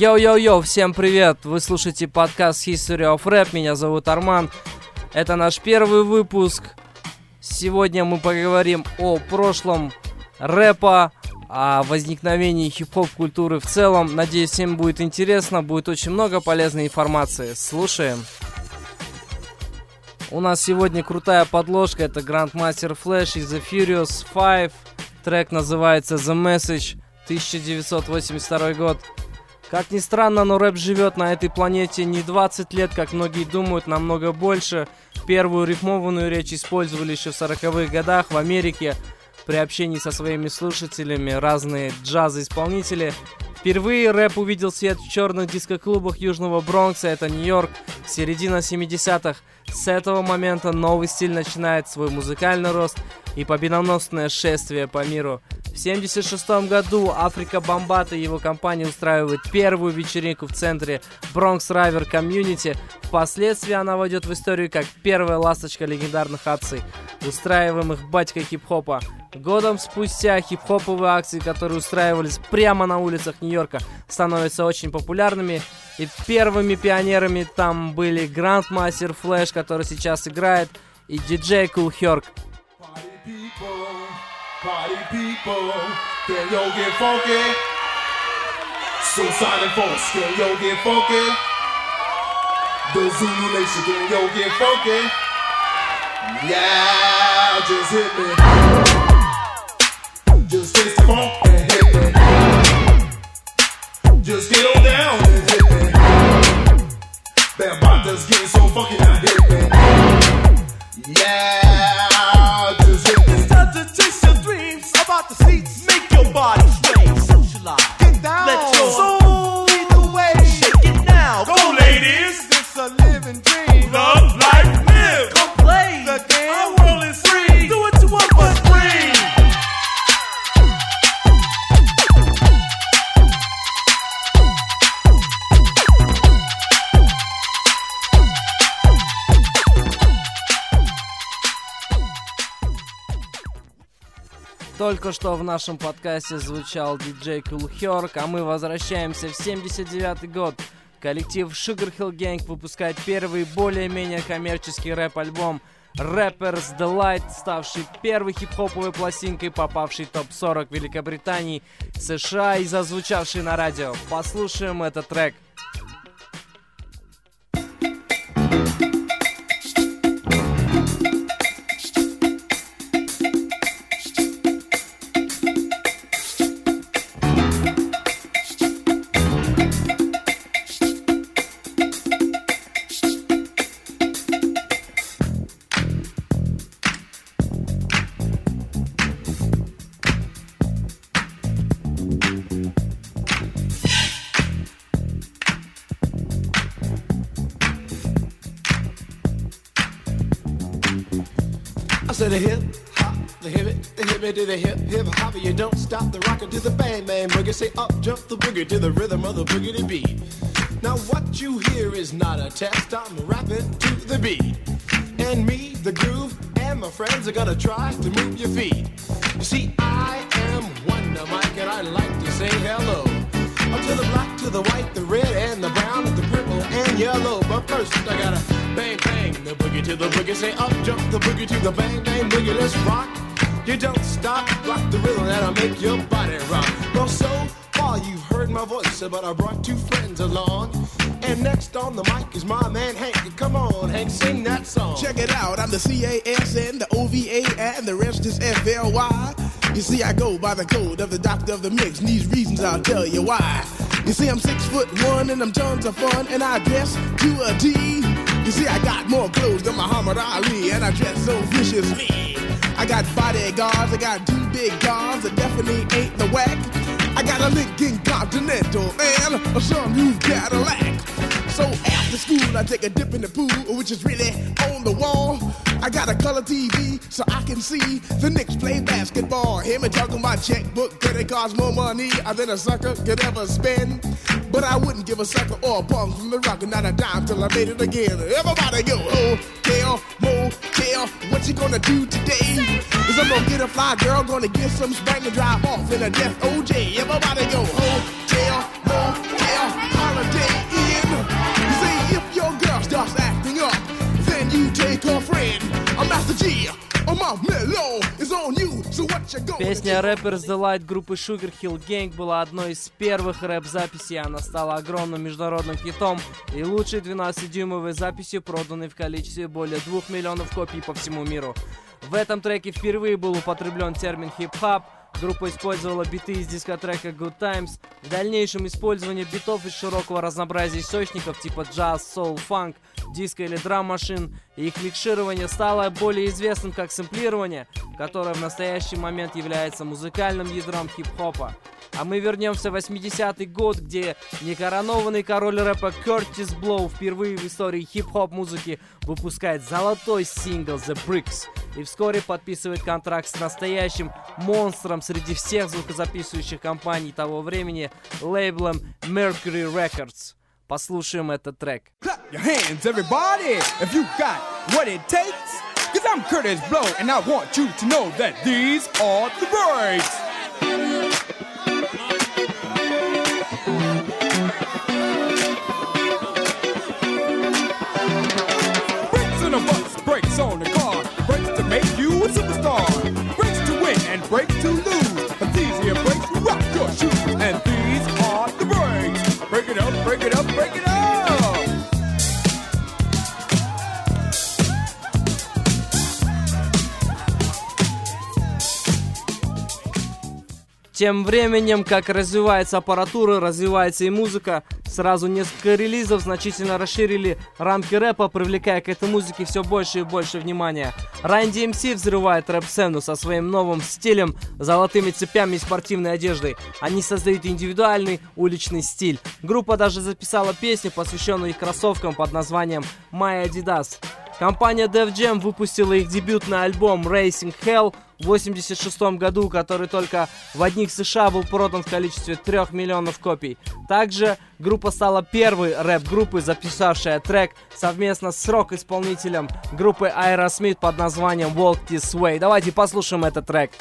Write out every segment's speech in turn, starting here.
Йоу-йоу-йоу, всем привет! Вы слушаете подкаст History of Rap, меня зовут Арман. Это наш первый выпуск. Сегодня мы поговорим о прошлом рэпа, о возникновении хип-хоп культуры в целом. Надеюсь, всем будет интересно, будет очень много полезной информации. Слушаем. У нас сегодня крутая подложка, это Grandmaster Flash из The Furious 5. Трек называется The Message, 1982 год. Как ни странно, но рэп живет на этой планете не 20 лет, как многие думают, намного больше. Первую рифмованную речь использовали еще в 40-х годах в Америке при общении со своими слушателями разные джаз-исполнители. Впервые рэп увидел свет в черных дискоклубах Южного Бронкса, это Нью-Йорк, середина 70-х. С этого момента новый стиль начинает свой музыкальный рост и победоносное шествие по миру. В 1976 году Afrika Bambaataa и его компания устраивают первую вечеринку в центре Bronx River Community. Впоследствии она войдет в историю как первая ласточка легендарных акций, устраиваемых батькой хип-хопа. Годом спустя хип-хоповые акции, которые устраивались прямо на улицах Нью-Йорка, становятся очень популярными. И первыми пионерами там были Grandmaster Flash, который сейчас играет, и диджей funky? Yeah, just hit me. Just taste the funk and hit me. Just get on down and hit me. That bot getting so funky now hit me. Yeah, Только что в нашем подкасте звучал диджей Cool Herc, а мы возвращаемся в 79 год. Коллектив Sugar Hill Gang выпускает первый более-менее коммерческий рэп-альбом Rappers Delight, ставший первой хип-хоповой пластинкой, попавшей в топ-40 Великобритании, США и зазвучавший на радио. Послушаем этот трек. I said the hip hop, the hip the hip to the hip hip hop. You don't stop the rocker to the bang bang boogie. Say up jump the boogie to the rhythm of the boogie beat. Now what you hear is not a test. I'm rapping to the beat, and me, the groove, and my friends are gonna try to move your feet. You see, I am Wonder Mike, and I like to say hello. Up to the black, to the white, the red, and the brown, and the purple, and yellow. But first, I gotta bang, bang, the boogie to the boogie. Say up, jump the boogie to the bang, bang, boogie. Let's rock. You don't stop, rock the rhythm that'll make your body rock. Well, so far you've heard my voice, but I brought two friends along. And next on the mic is my man Hank. Come on, Hank, sing that song. Check it out, I'm the C-A-S-N, the O-V-A, and the rest is F-L-Y. You see, I go by the code of the doctor of the mix, and these reasons I'll tell you why. You see, I'm six foot one, and I'm tons of fun, and I dress to a T. You see, I got more clothes than Muhammad Ali, and I dress so viciously. I got bodyguards, I got two big guns that definitely ain't the whack. I got a Lincoln Continental and a sunroof Cadillac. So after school, I take a dip in the pool, which is really on the wall. I got a color TV so I can see the Knicks play basketball. Hear me talking about checkbook, credit cards, more money than a sucker could ever spend. But I wouldn't give a sucker or a punk from the rock and not a dime till I made it again. Everybody go, hotel, motel, what you gonna do today? Is I'm gonna get a fly girl, gonna get some spring and drive off in a death OJ. Everybody go, hotel, motel, Песня Rappers Delight группы Sugar Hill Gang была одной из первых рэп-записей, она стала огромным международным хитом и лучшей 12-дюймовой записью, проданной в количестве более 2 миллионов копий по всему миру. В этом треке впервые был употреблен термин хип-хоп, Группа использовала биты из дискотрека Good Times. В дальнейшем использование битов из широкого разнообразия источников типа джаз, соул, фанк, диско или драм-машин и их микширование стало более известным как сэмплирование, которое в настоящий момент является музыкальным ядром хип-хопа. А мы вернемся в 80-й год, где некоронованный король рэпа Кертис Блоу впервые в истории хип-хоп музыки выпускает золотой сингл The Breaks и вскоре подписывает контракт с настоящим монстром среди всех звукозаписывающих компаний того времени, лейблом Mercury Records. Послушаем этот трек. Clap your hands, everybody, if you got what it takes. Cause I'm Curtis Blow, and I want you to know that these are the breaks. Тем временем, как развивается аппаратура, развивается и музыка, сразу несколько релизов значительно расширили рамки рэпа, привлекая к этой музыке все больше и больше внимания. Run DMC взрывает рэп-сцену со своим новым стилем, золотыми цепями и спортивной одеждой. Они создают индивидуальный уличный стиль. Группа даже записала песню, посвященную их кроссовкам под названием My Adidas. Компания Def Jam выпустила их дебютный альбом Racing Hell в 86 году, который только в одних США был продан в количестве 3 миллионов копий. Также группа стала первой рэп-группой, записавшая трек совместно с рок-исполнителем группы Aerosmith под названием Walk This Way. Давайте послушаем этот трек.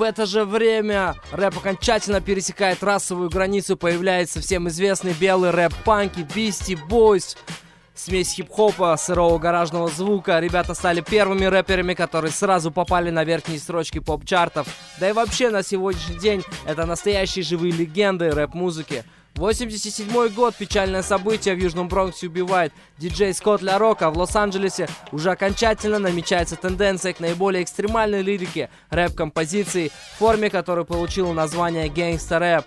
Это же время рэп окончательно пересекает расовую границу, появляется всем известный белый рэп-панки, Beastie Boys, смесь хип-хопа, сырого гаражного звука. Ребята стали первыми рэперами, которые сразу попали на верхние строчки поп-чартов. Да и вообще на сегодняшний день это настоящие живые легенды рэп-музыки. 87 год, печальное событие в Южном Бронксе убивает диджей Скотт Ля Рока. В Лос-Анджелесе уже окончательно намечается тенденция к наиболее экстремальной лирике рэп-композиции, в форме которой получила название «Гангста рэп».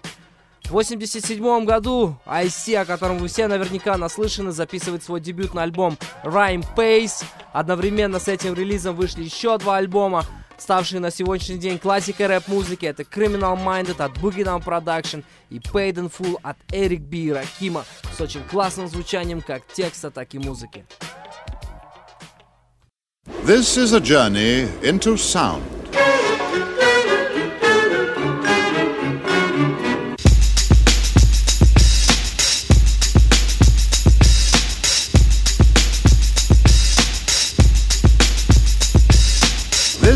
В 87 году IC, о котором вы все наверняка наслышаны, записывает свой дебютный альбом Rhyme Pace. Одновременно с этим релизом вышли еще два альбома ставшие на сегодняшний день классикой рэп-музыки. Это Criminal Minded от Boogie Down Production и Paid in Full от Эрик Би и Ракима с очень классным звучанием как текста, так и музыки. This is a journey into sound.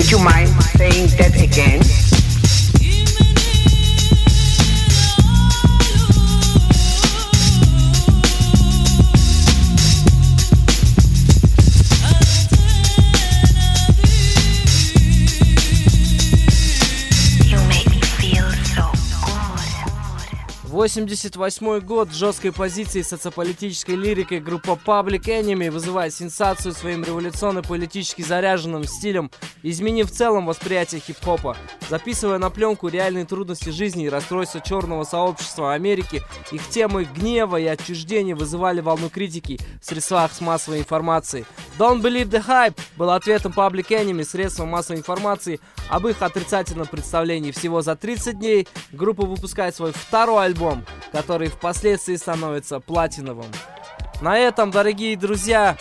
would you mind saying that again? 88 год жесткой позиции социополитической лирикой группа Public Enemy вызывает сенсацию своим революционно-политически заряженным стилем, изменив в целом восприятие хип-хопа. Записывая на пленку реальные трудности жизни и расстройства черного сообщества Америки, их темы гнева и отчуждения вызывали волну критики в средствах массовой информации. Don't Believe the Hype был ответом Public Enemy средством массовой информации об их отрицательном представлении. Всего за 30 дней группа выпускает свой второй альбом, который впоследствии становится платиновым. На этом, дорогие друзья,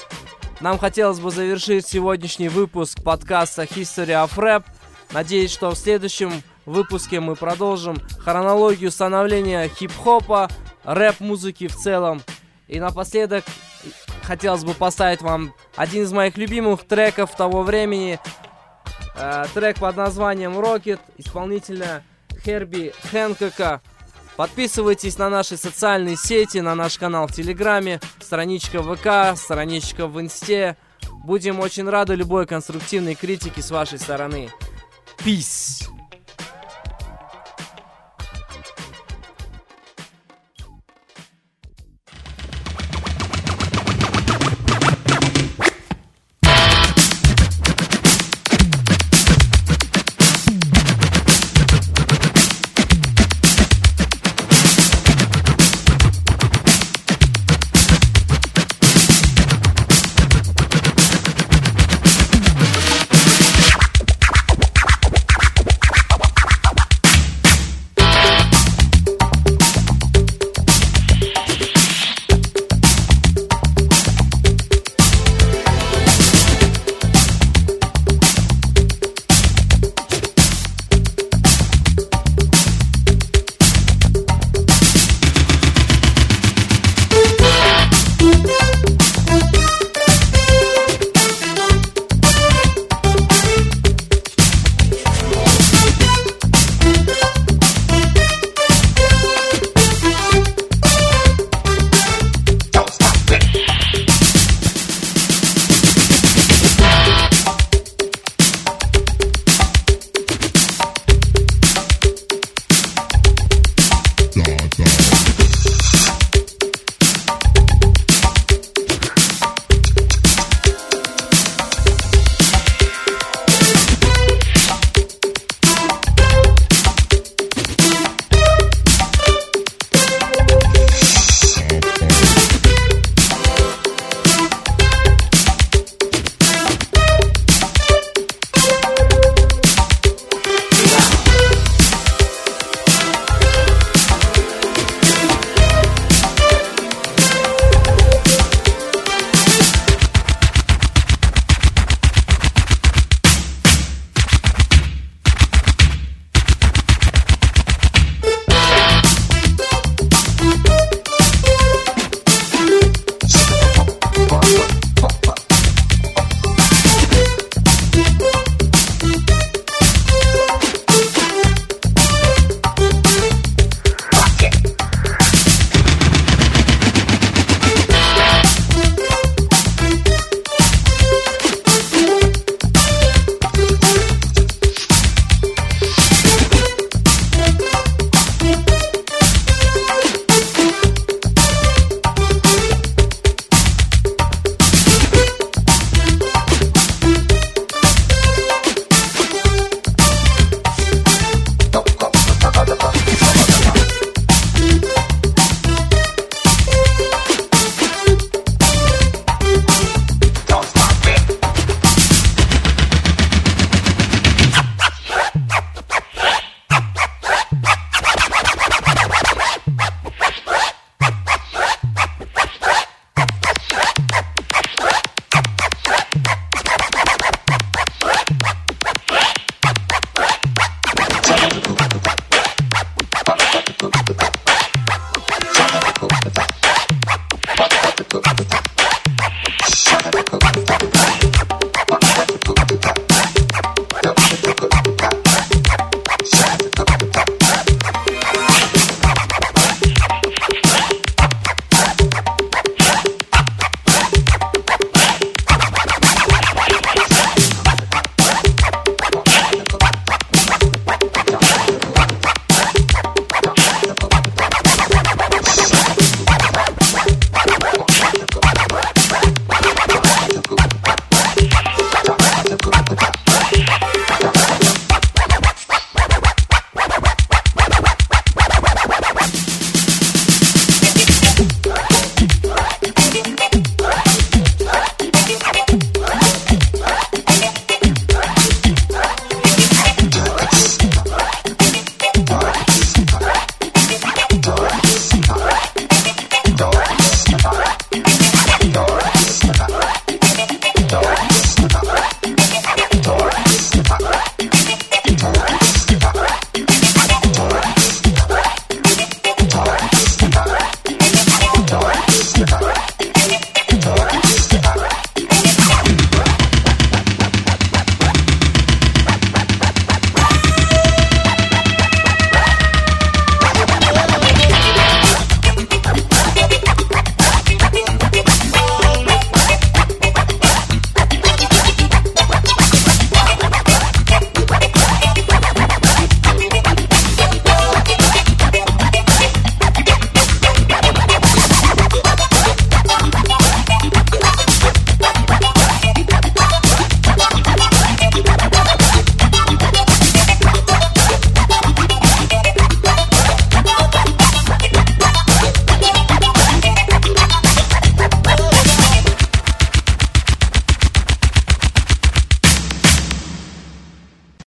нам хотелось бы завершить сегодняшний выпуск подкаста History of Rap. Надеюсь, что в следующем выпуске мы продолжим хронологию становления хип-хопа, рэп-музыки в целом. И напоследок хотелось бы поставить вам один из моих любимых треков того времени. Э, трек под названием Rocket, исполнителя Херби Хэнкока. Подписывайтесь на наши социальные сети, на наш канал в Телеграме, страничка ВК, страничка в Инсте. Будем очень рады любой конструктивной критике с вашей стороны. Peace!